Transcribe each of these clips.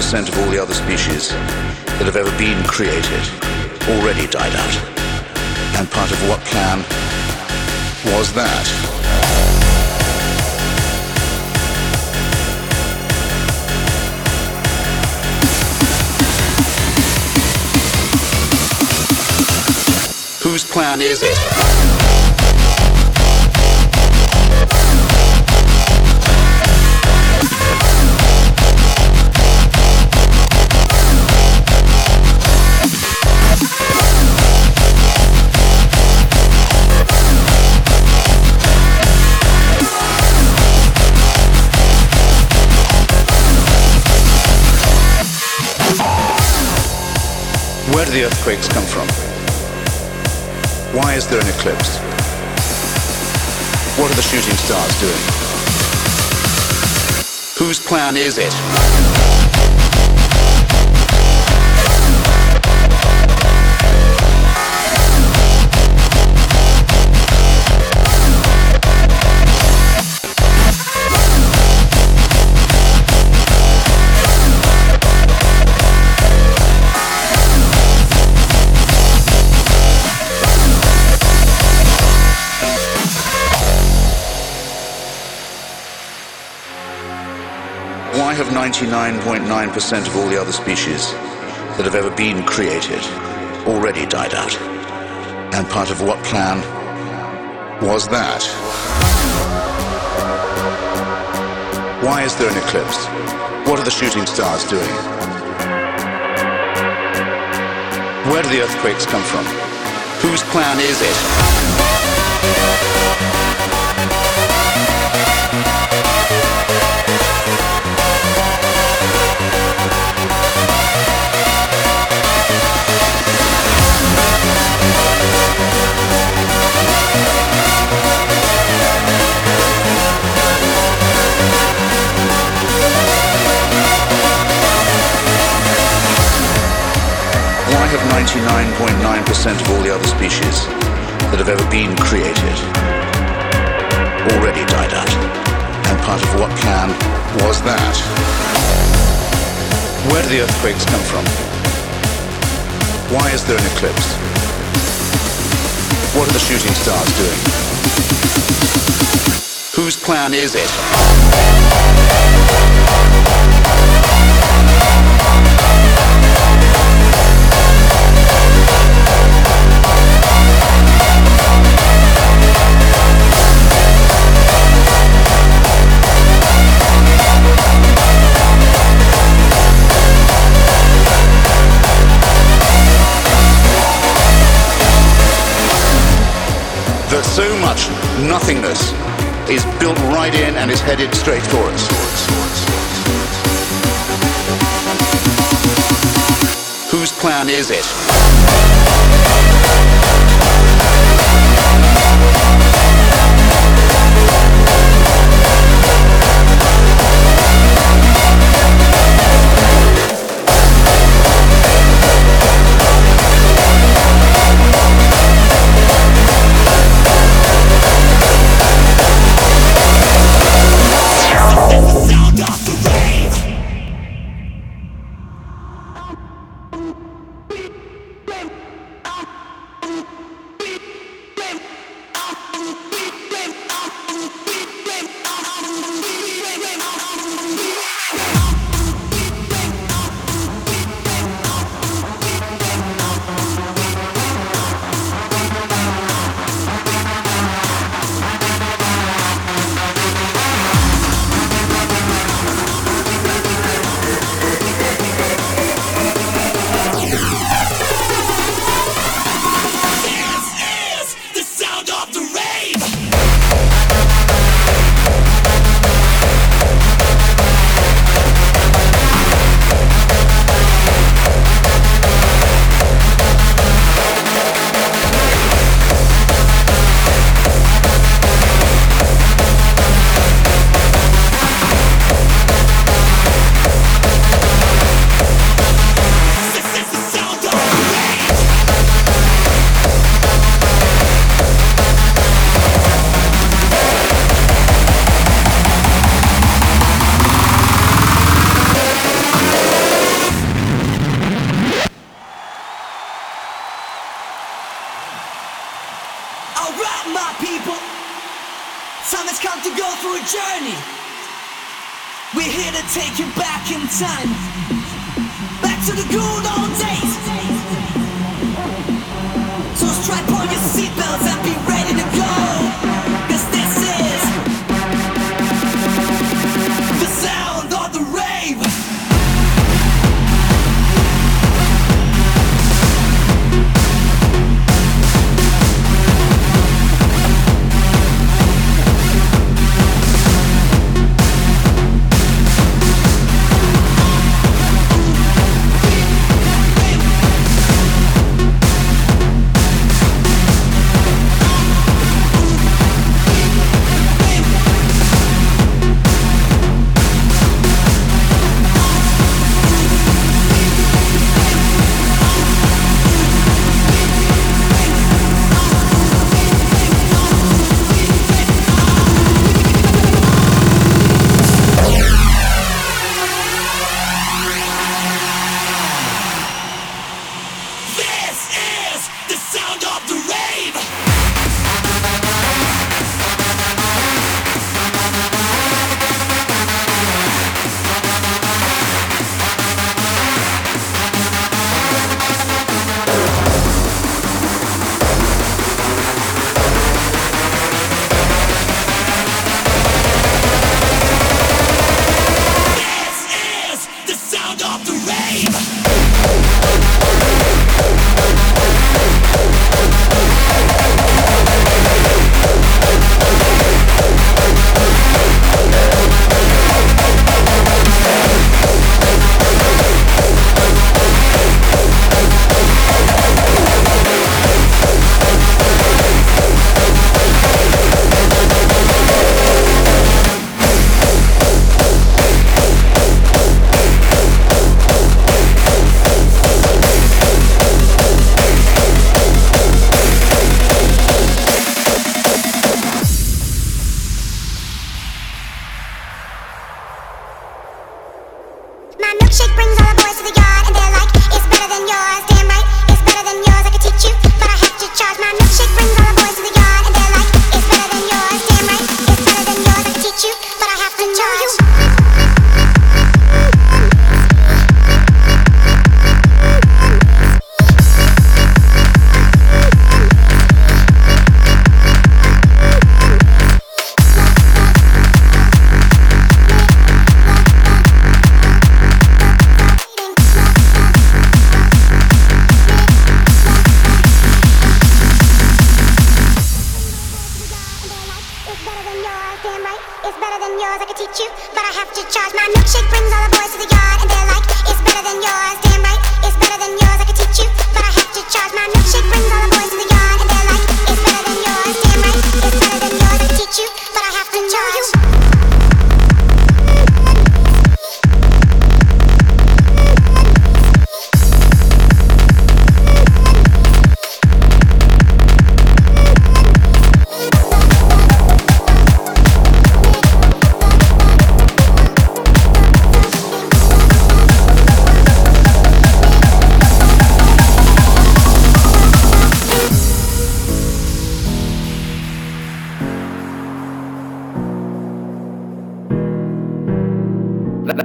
99.9% of all the other species that have ever been created already died out? And part of what plan was that? Whose plan is it? Do the earthquakes come from? Why is there an eclipse? What are the shooting stars doing? Whose plan is it? Why have 99.9% of all the other species that have ever been created already died out? And part of what plan was that? Why is there an eclipse? What are the shooting stars doing? Where do the earthquakes come from? Whose plan is it? Why 99.9% of all the other species that have ever been created already died out? And part of what plan was that? Where do the earthquakes come from? Why is there an eclipse? What are the shooting stars doing? Whose plan is it? Nothingness is built right in and is headed straight for us. Whose plan is it?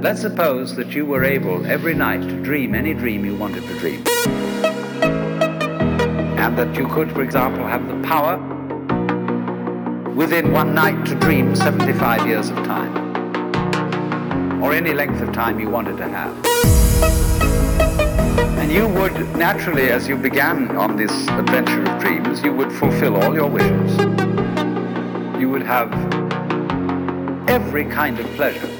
Let's suppose that you were able every night to dream any dream you wanted to dream. And that you could, for example, have the power within one night to dream 75 years of time. Or any length of time you wanted to have. And you would naturally, as you began on this adventure of dreams, you would fulfill all your wishes. You would have every kind of pleasure.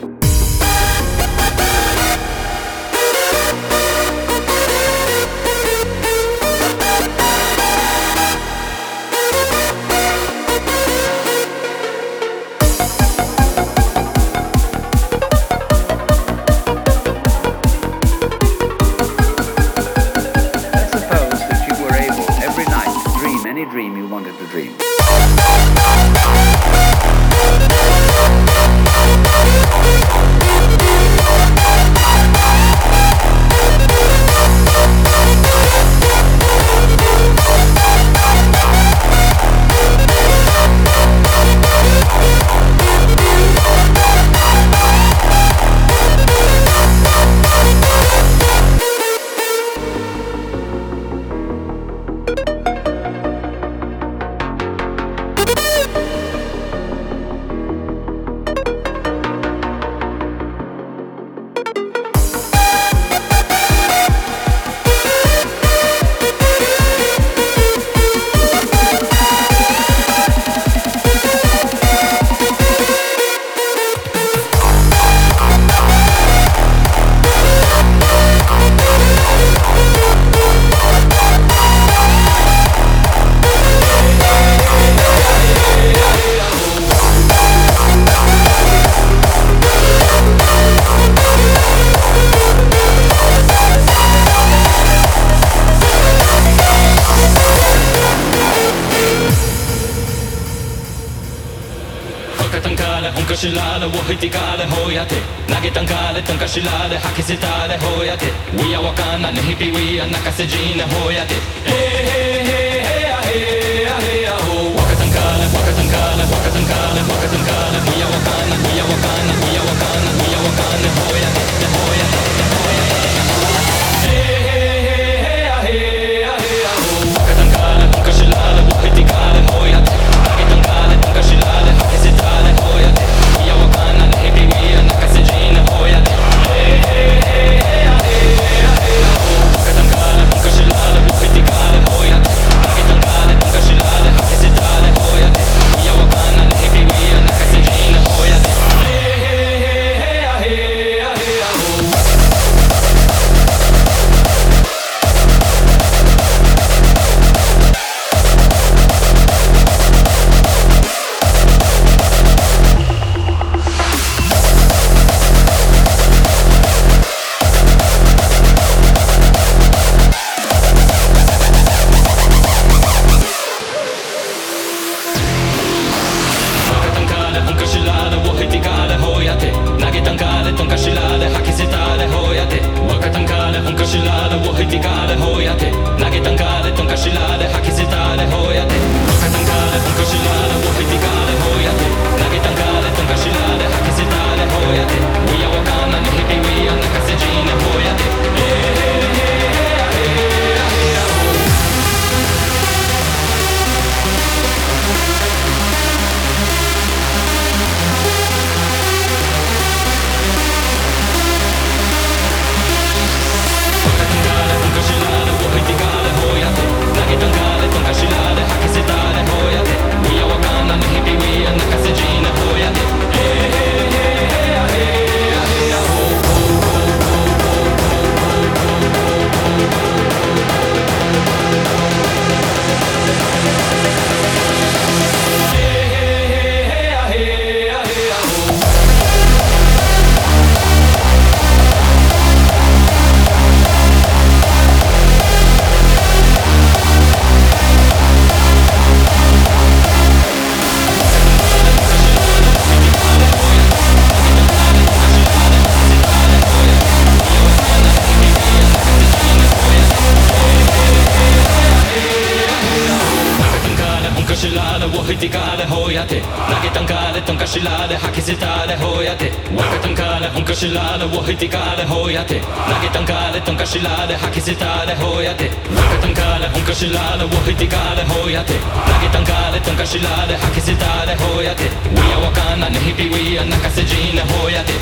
しらで吐き捨てたでほやで We are わかんなね日々 We are 泣かせじねほやで Hey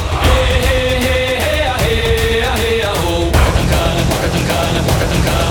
hey hey hey hey hey hey oh バカつんかねバカつんかねバカつんかね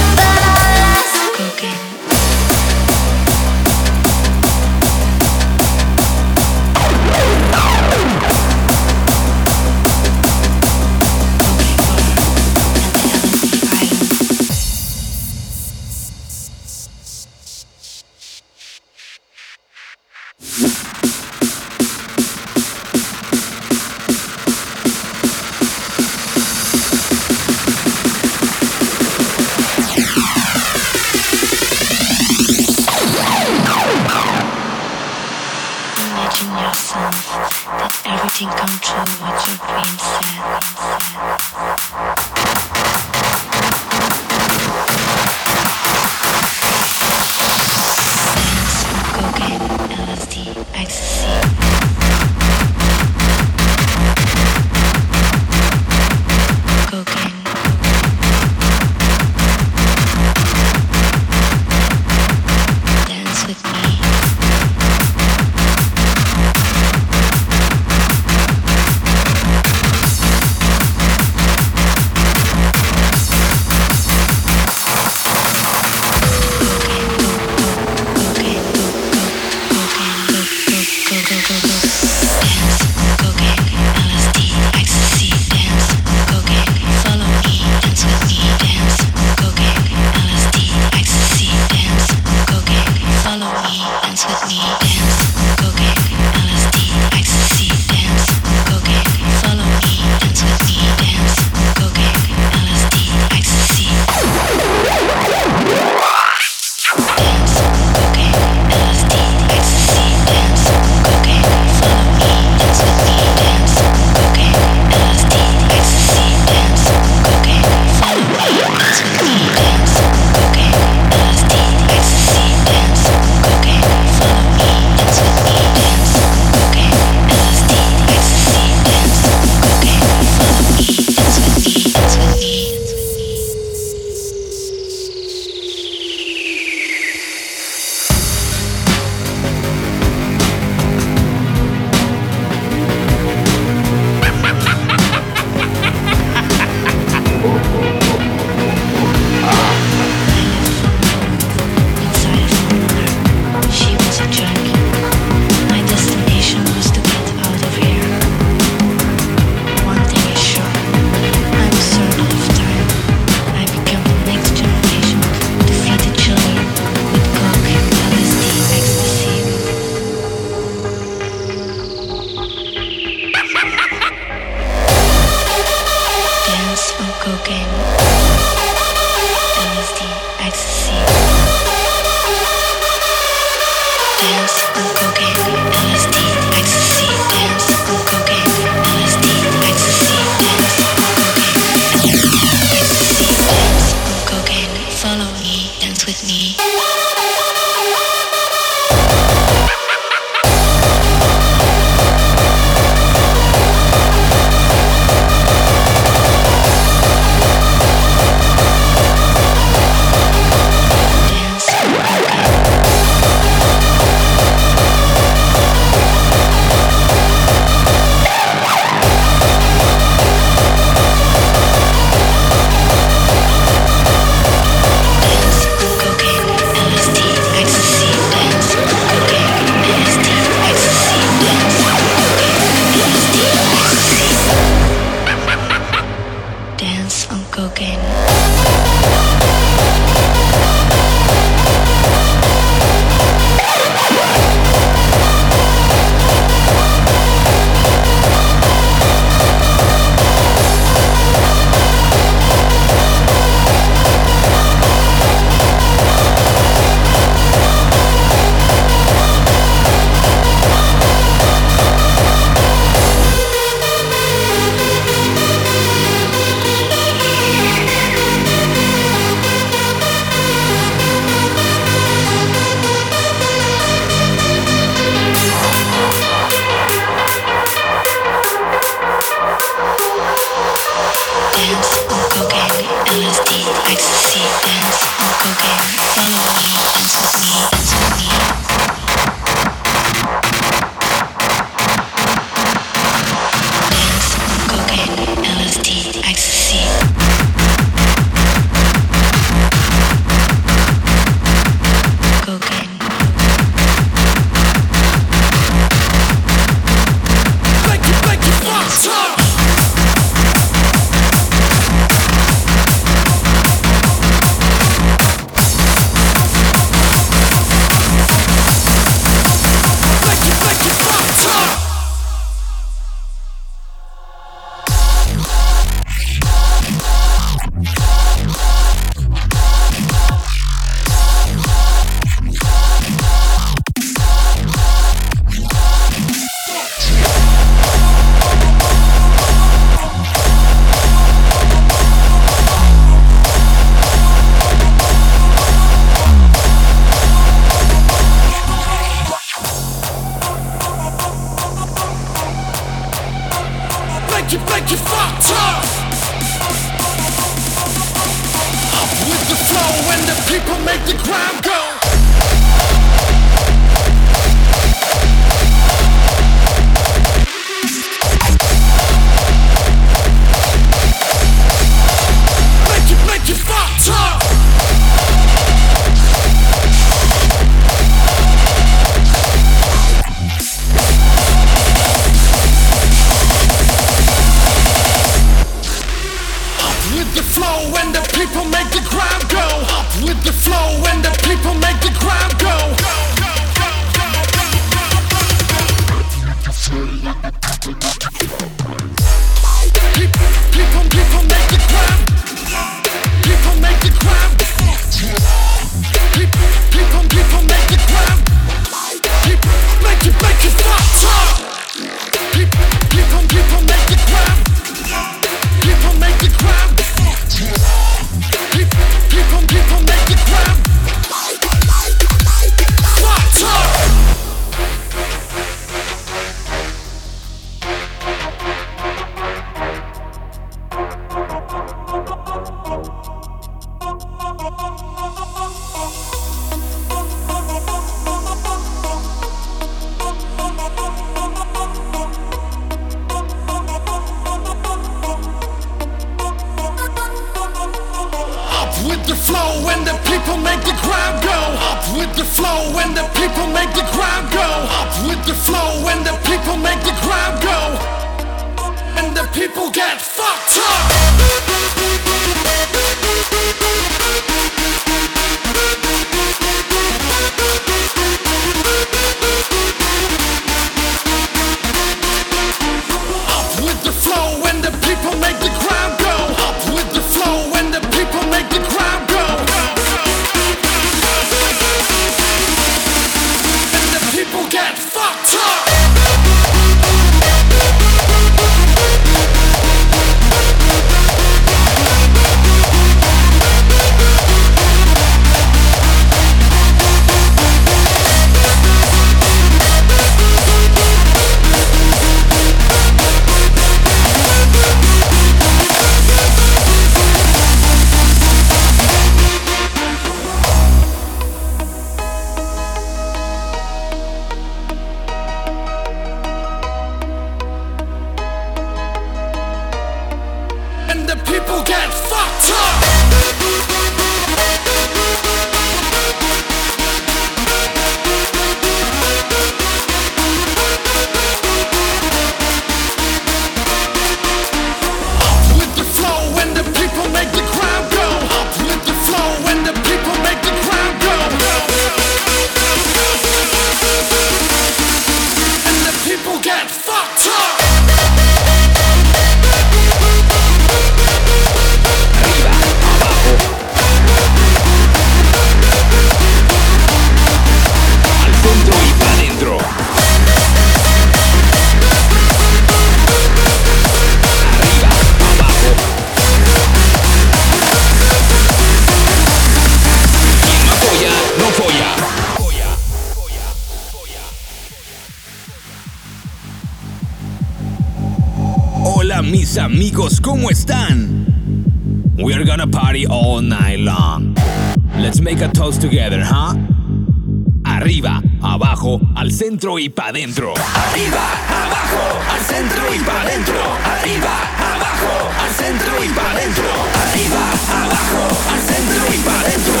y pa' dentro. Arriba, abajo, al centro y pa' dentro. Arriba, abajo, al centro y pa' dentro. Arriba, abajo, al centro y pa' dentro.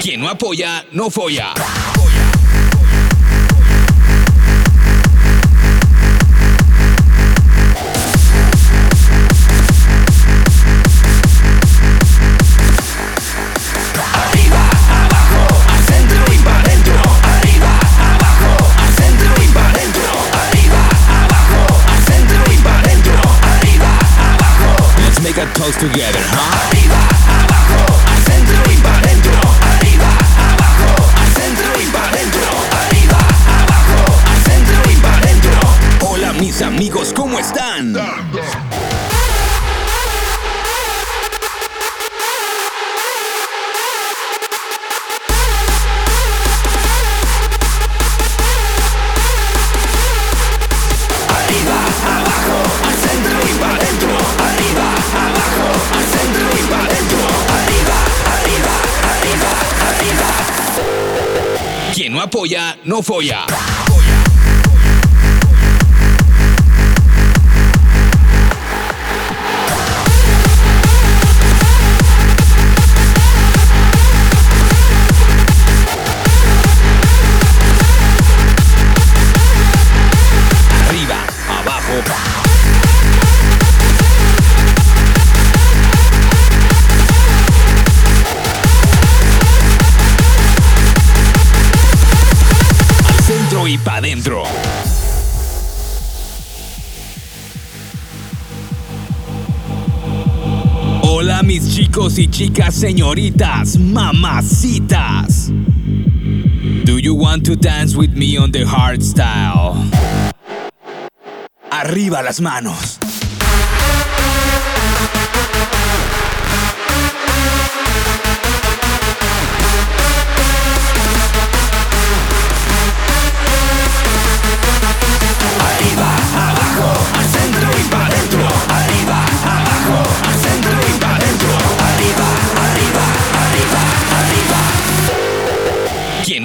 Quien no apoya, no folla. close together. No folla. Y chicas, señoritas, mamacitas. Do you want to dance with me on the hard style? Arriba las manos.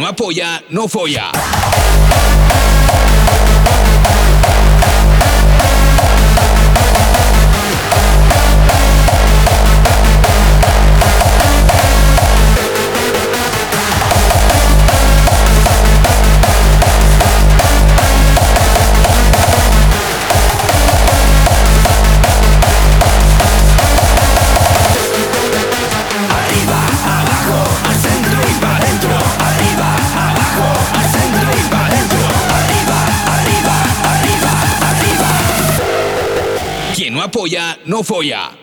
Apoya, no folla. Apoya, no folla.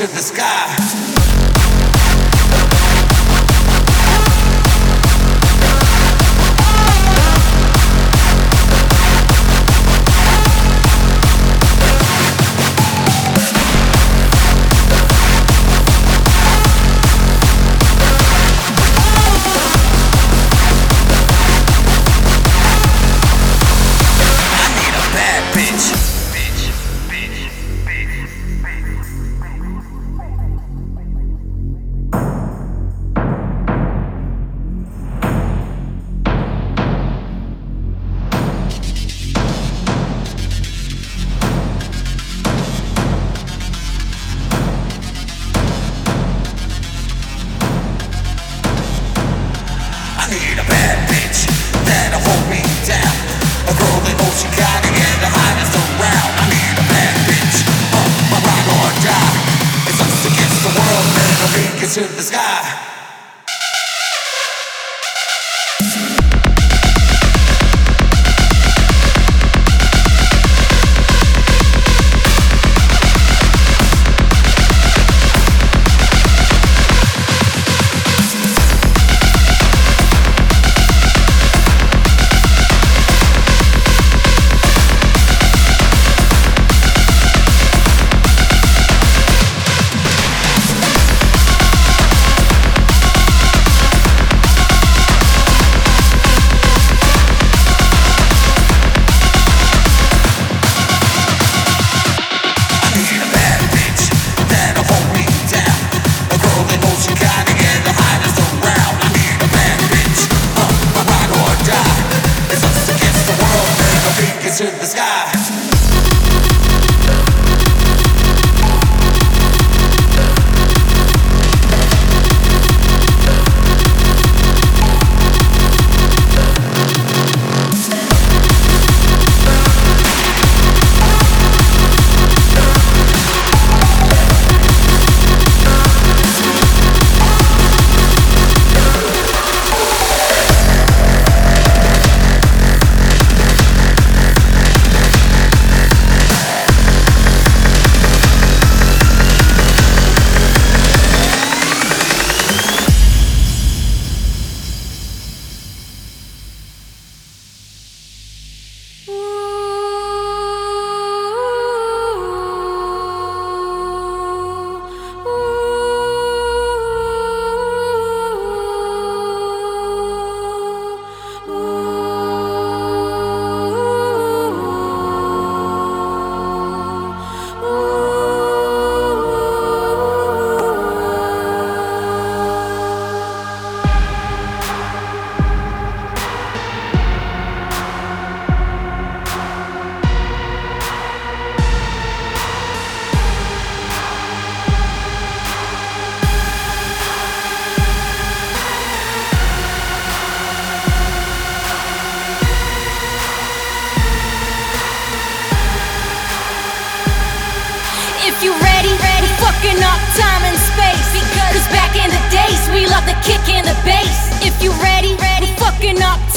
to the sky.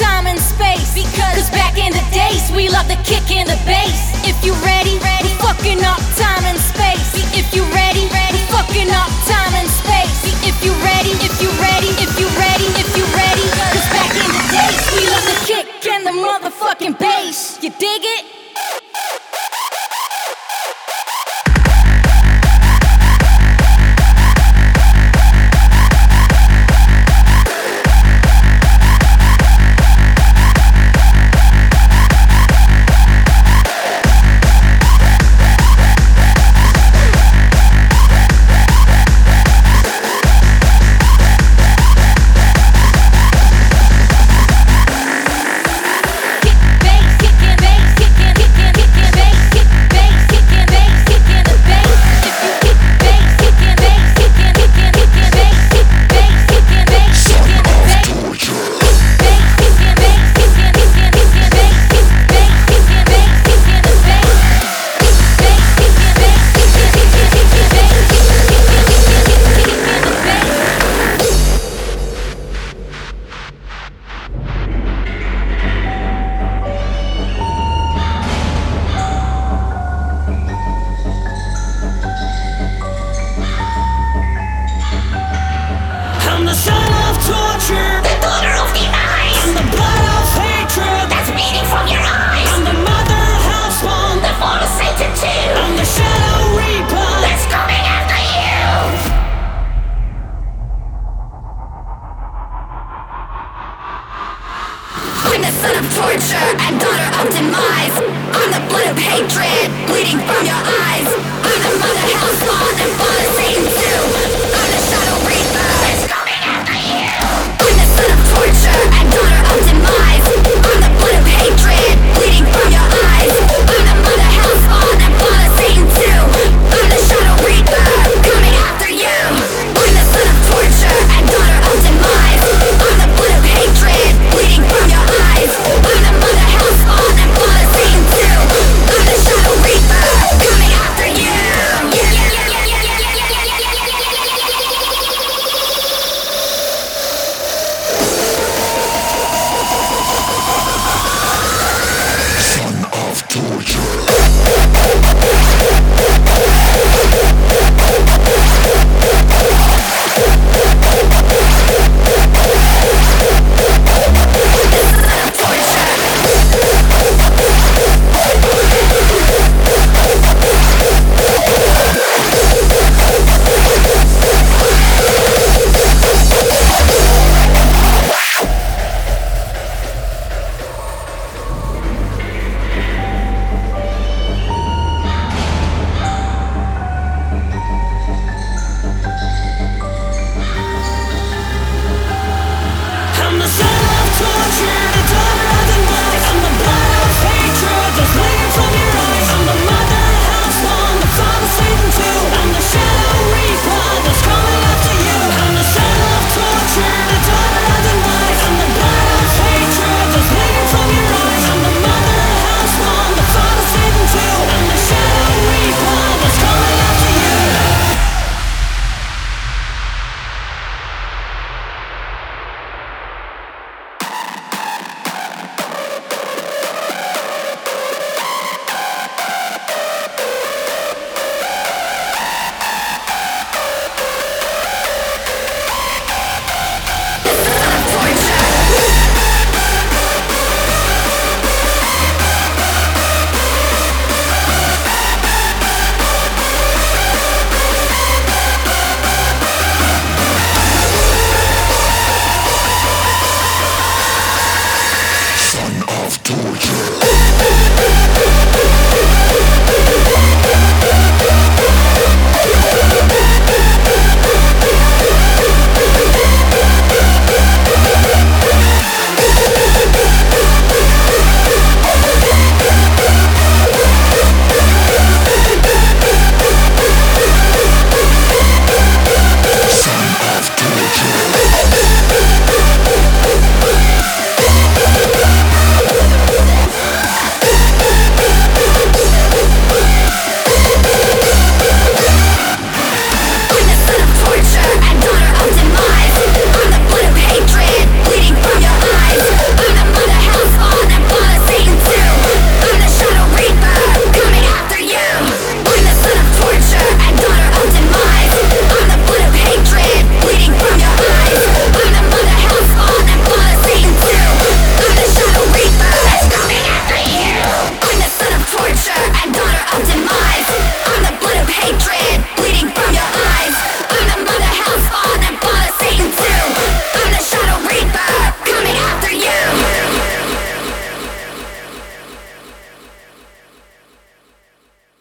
time and space. Because Cause back in the days, we love the kick and the bass. If you ready, ready, fucking up time and space. If you ready, ready, fucking up time and space. If you ready, if you ready, if you ready, if you ready. Cause back in the days, we love the kick and the motherfucking bass. You dig it?